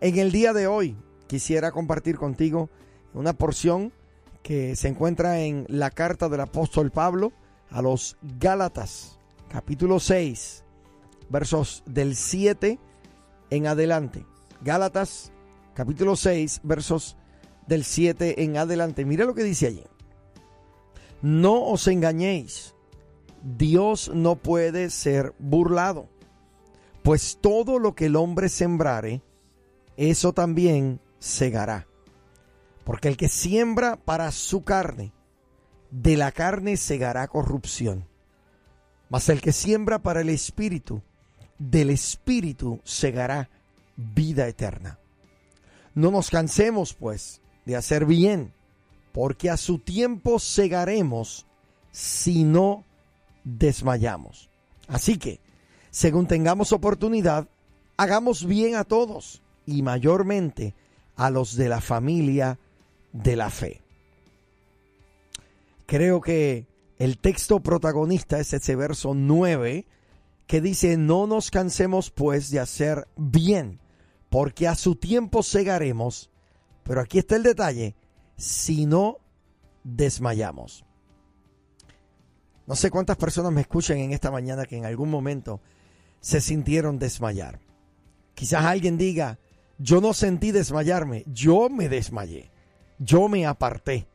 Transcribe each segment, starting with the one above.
En el día de hoy quisiera compartir contigo una porción que se encuentra en la carta del apóstol Pablo a los Gálatas, capítulo 6, versos del 7 en adelante. Gálatas, capítulo 6, versos del 7 en adelante. Mira lo que dice allí. No os engañéis, Dios no puede ser burlado, pues todo lo que el hombre sembrare, eso también segará. Porque el que siembra para su carne, de la carne segará corrupción. Mas el que siembra para el espíritu, del espíritu segará vida eterna. No nos cansemos, pues, de hacer bien, porque a su tiempo segaremos si no desmayamos. Así que, según tengamos oportunidad, hagamos bien a todos y mayormente a los de la familia de la fe. Creo que el texto protagonista es ese verso 9 que dice, no nos cansemos pues de hacer bien, porque a su tiempo segaremos, pero aquí está el detalle, si no desmayamos. No sé cuántas personas me escuchan en esta mañana que en algún momento se sintieron desmayar. Quizás alguien diga, yo no sentí desmayarme, yo me desmayé, yo me aparté,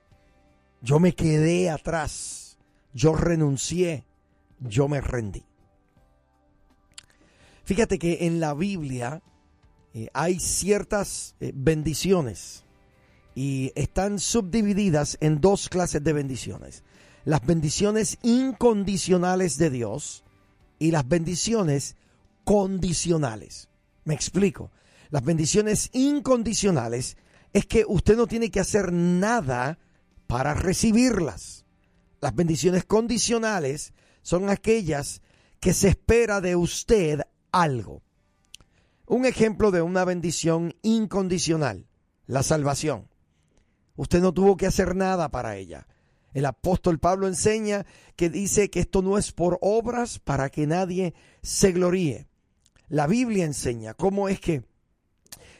yo me quedé atrás, yo renuncié, yo me rendí. Fíjate que en la Biblia eh, hay ciertas eh, bendiciones y están subdivididas en dos clases de bendiciones. Las bendiciones incondicionales de Dios y las bendiciones condicionales. Me explico. Las bendiciones incondicionales es que usted no tiene que hacer nada para recibirlas. Las bendiciones condicionales son aquellas que se espera de usted algo. Un ejemplo de una bendición incondicional, la salvación. Usted no tuvo que hacer nada para ella. El apóstol Pablo enseña que dice que esto no es por obras para que nadie se gloríe. La Biblia enseña cómo es que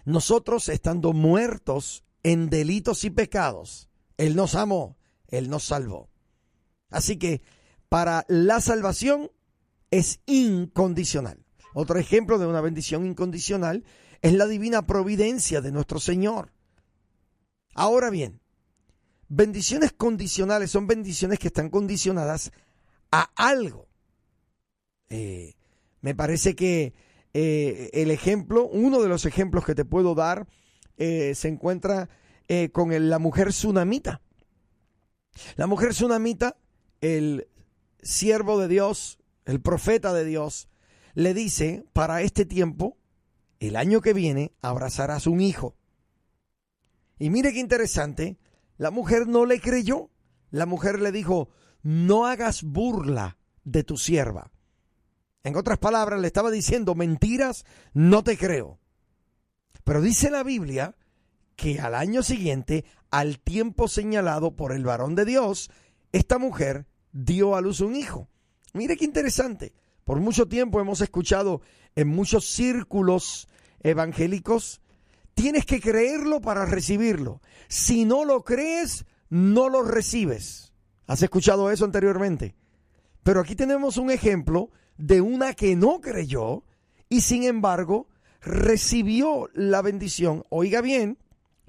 nosotros estando muertos en delitos y pecados, Él nos amó, Él nos salvó. Así que para la salvación es incondicional. Otro ejemplo de una bendición incondicional es la divina providencia de nuestro Señor. Ahora bien, bendiciones condicionales son bendiciones que están condicionadas a algo. Eh, me parece que eh, el ejemplo, uno de los ejemplos que te puedo dar, eh, se encuentra eh, con la mujer tsunamita. La mujer tsunamita, el siervo de Dios, el profeta de Dios, le dice, para este tiempo, el año que viene, abrazarás un hijo. Y mire qué interesante, la mujer no le creyó. La mujer le dijo, no hagas burla de tu sierva. En otras palabras, le estaba diciendo, mentiras, no te creo. Pero dice la Biblia que al año siguiente, al tiempo señalado por el varón de Dios, esta mujer dio a luz un hijo. Mire qué interesante. Por mucho tiempo hemos escuchado en muchos círculos evangélicos, tienes que creerlo para recibirlo. Si no lo crees, no lo recibes. ¿Has escuchado eso anteriormente? Pero aquí tenemos un ejemplo de una que no creyó y sin embargo recibió la bendición. Oiga bien,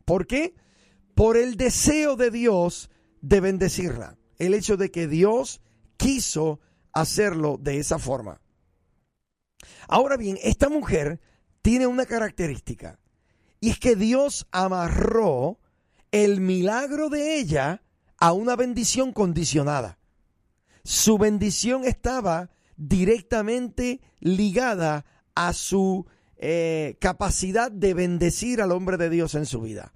¿por qué? Por el deseo de Dios de bendecirla. El hecho de que Dios quiso hacerlo de esa forma. Ahora bien, esta mujer tiene una característica y es que Dios amarró el milagro de ella a una bendición condicionada. Su bendición estaba directamente ligada a su eh, capacidad de bendecir al hombre de Dios en su vida.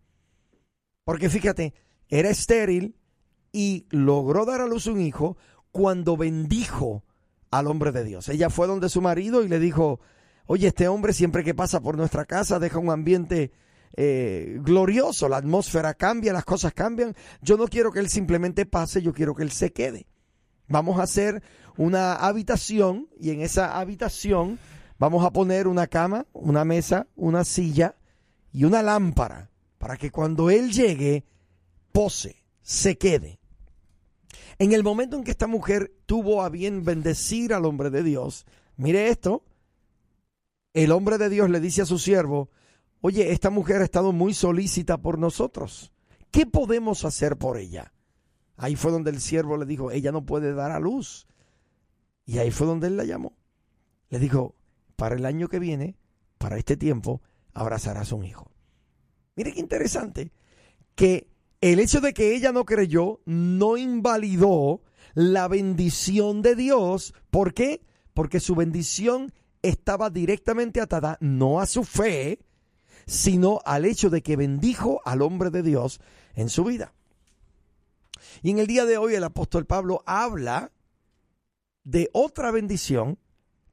Porque fíjate, era estéril y logró dar a luz un hijo cuando bendijo al hombre de Dios. Ella fue donde su marido y le dijo, oye, este hombre siempre que pasa por nuestra casa deja un ambiente eh, glorioso, la atmósfera cambia, las cosas cambian. Yo no quiero que él simplemente pase, yo quiero que él se quede. Vamos a hacer una habitación y en esa habitación vamos a poner una cama, una mesa, una silla y una lámpara para que cuando Él llegue, pose, se quede. En el momento en que esta mujer tuvo a bien bendecir al hombre de Dios, mire esto, el hombre de Dios le dice a su siervo, oye, esta mujer ha estado muy solícita por nosotros. ¿Qué podemos hacer por ella? Ahí fue donde el siervo le dijo, ella no puede dar a luz. Y ahí fue donde él la llamó. Le dijo, para el año que viene, para este tiempo, abrazarás un hijo. Mire qué interesante que el hecho de que ella no creyó no invalidó la bendición de Dios. ¿Por qué? Porque su bendición estaba directamente atada no a su fe, sino al hecho de que bendijo al hombre de Dios en su vida. Y en el día de hoy el apóstol Pablo habla de otra bendición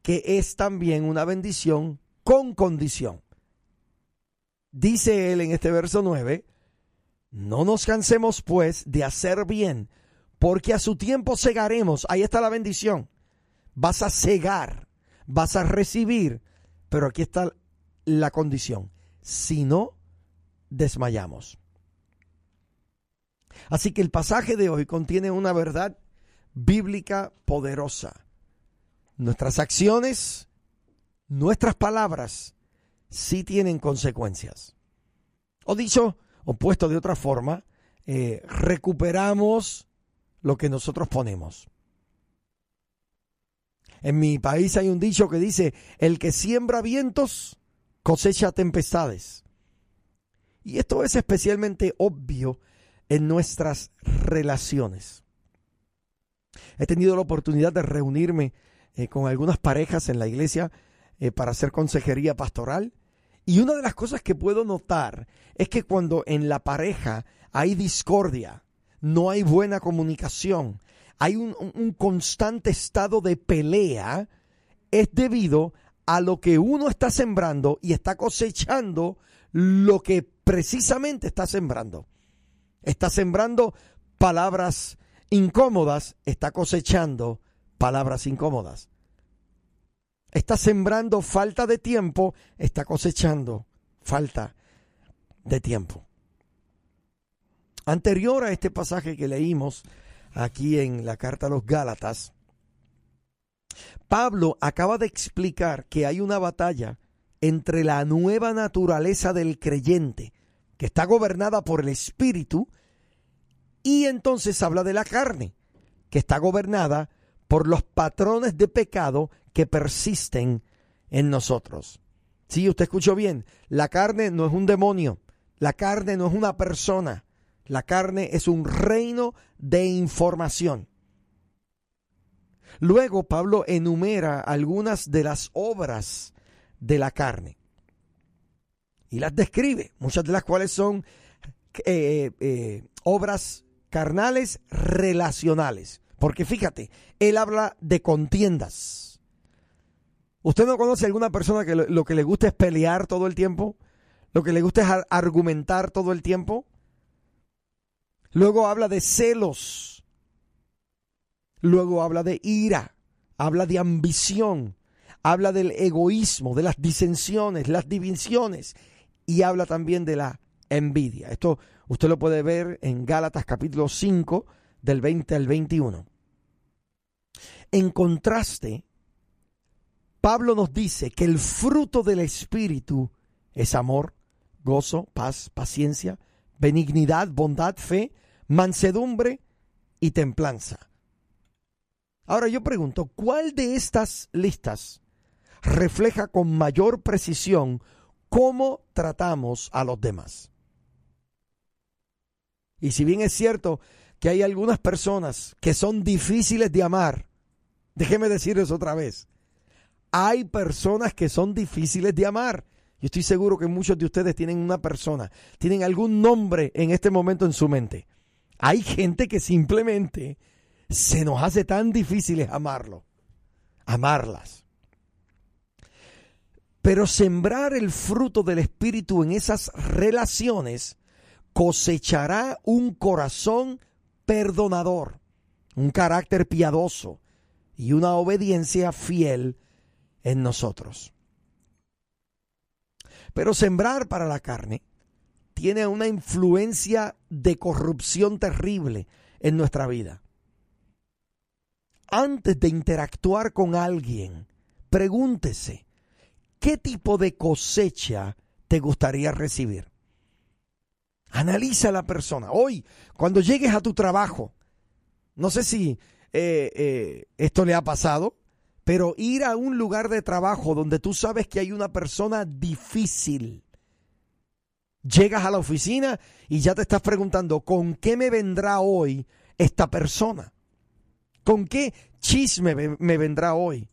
que es también una bendición con condición. Dice él en este verso 9, no nos cansemos pues de hacer bien, porque a su tiempo cegaremos. Ahí está la bendición. Vas a cegar, vas a recibir, pero aquí está la condición. Si no, desmayamos. Así que el pasaje de hoy contiene una verdad bíblica poderosa. Nuestras acciones, nuestras palabras, sí tienen consecuencias. O dicho, o puesto de otra forma, eh, recuperamos lo que nosotros ponemos. En mi país hay un dicho que dice, el que siembra vientos cosecha tempestades. Y esto es especialmente obvio en nuestras relaciones. He tenido la oportunidad de reunirme eh, con algunas parejas en la iglesia eh, para hacer consejería pastoral y una de las cosas que puedo notar es que cuando en la pareja hay discordia, no hay buena comunicación, hay un, constante estado de pelea, es debido a lo que uno está sembrando y está cosechando lo que precisamente está sembrando. Está sembrando palabras incómodas, está cosechando palabras incómodas está sembrando falta de tiempo, está cosechando falta de tiempo. Anterior a este pasaje que leímos aquí en la carta a los Gálatas, Pablo acaba de explicar que hay una batalla entre la nueva naturaleza del creyente, que está gobernada por el Espíritu, y entonces habla de la carne, que está gobernada por los patrones de pecado que persisten en nosotros. Sí, usted escuchó bien, la carne no es un demonio, la carne no es una persona, la carne es un reino de información. Luego Pablo enumera algunas de las obras de la carne y las describe, muchas de las cuales son eh, eh, obras carnales relacionales. Porque fíjate, él habla de contiendas ¿Usted no conoce a alguna persona que lo, que le gusta es pelear todo el tiempo? ¿Lo que le gusta es argumentar todo el tiempo? Luego habla de celos. Luego habla de ira. Habla de ambición. Habla del egoísmo, de las disensiones, las divisiones. Y habla también de la envidia. Esto usted lo puede ver en Gálatas capítulo 5 del 20 al 21. En contraste, Pablo nos dice que el fruto del Espíritu es amor, gozo, paz, paciencia, benignidad, bondad, fe, mansedumbre y templanza. Ahora yo pregunto, ¿cuál de estas listas refleja con mayor precisión cómo tratamos a los demás? Y si bien es cierto que hay algunas personas que son difíciles de amar, déjeme decirles otra vez, hay personas que son difíciles de amar. Yo estoy seguro que muchos de ustedes tienen una persona, tienen algún nombre en este momento en su mente. Hay gente que simplemente se nos hace tan difíciles amarlo, amarlas. Pero sembrar el fruto del Espíritu en esas relaciones cosechará un corazón perdonador, un carácter piadoso y una obediencia fiel en nosotros. Pero sembrar para la carne tiene una influencia de corrupción terrible en nuestra vida. Antes de interactuar con alguien, pregúntese, ¿qué tipo de cosecha te gustaría recibir? Analiza a la persona. Hoy, cuando llegues a tu trabajo, no sé si eh, eh, esto le ha pasado, pero ir a un lugar de trabajo donde tú sabes que hay una persona difícil. Llegas a la oficina y ya te estás preguntando, ¿con qué me vendrá hoy esta persona? ¿Con qué chisme me vendrá hoy?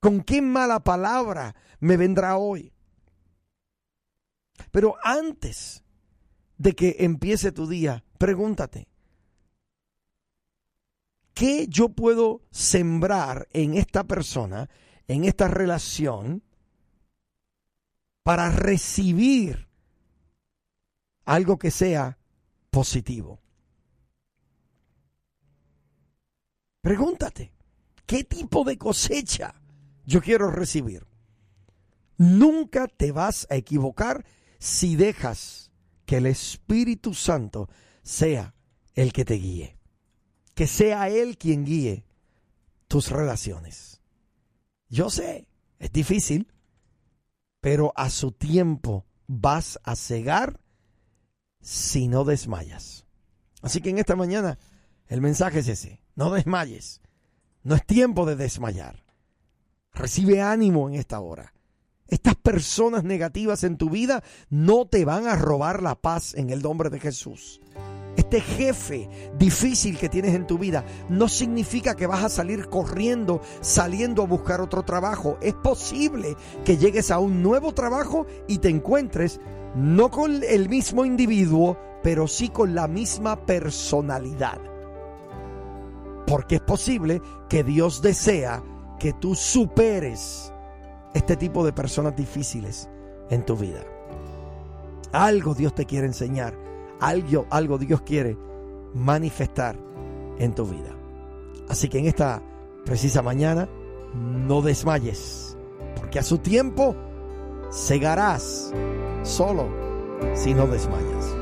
¿Con qué mala palabra me vendrá hoy? Pero antes de que empiece tu día, pregúntate, ¿qué yo puedo sembrar en esta persona, en esta relación, para recibir algo que sea positivo? Pregúntate, ¿qué tipo de cosecha yo quiero recibir? Nunca te vas a equivocar si dejas que el Espíritu Santo sea el que te guíe. Que sea Él quien guíe tus relaciones. Yo sé, es difícil, pero a su tiempo vas a cegar si no desmayas. Así que en esta mañana el mensaje es ese, no desmayes. No es tiempo de desmayar. Recibe ánimo en esta hora. Estas personas negativas en tu vida no te van a robar la paz en el nombre de Jesús. Este jefe difícil que tienes en tu vida no significa que vas a salir corriendo, saliendo a buscar otro trabajo. Es posible que llegues a un nuevo trabajo y te encuentres no con el mismo individuo, pero sí con la misma personalidad. Porque es posible que Dios desea que tú superes este tipo de personas difíciles en tu vida. Algo Dios te quiere enseñar, algo, algo Dios quiere manifestar en tu vida. Así que en esta precisa mañana, no desmayes, porque a su tiempo cegarás solo si no desmayas.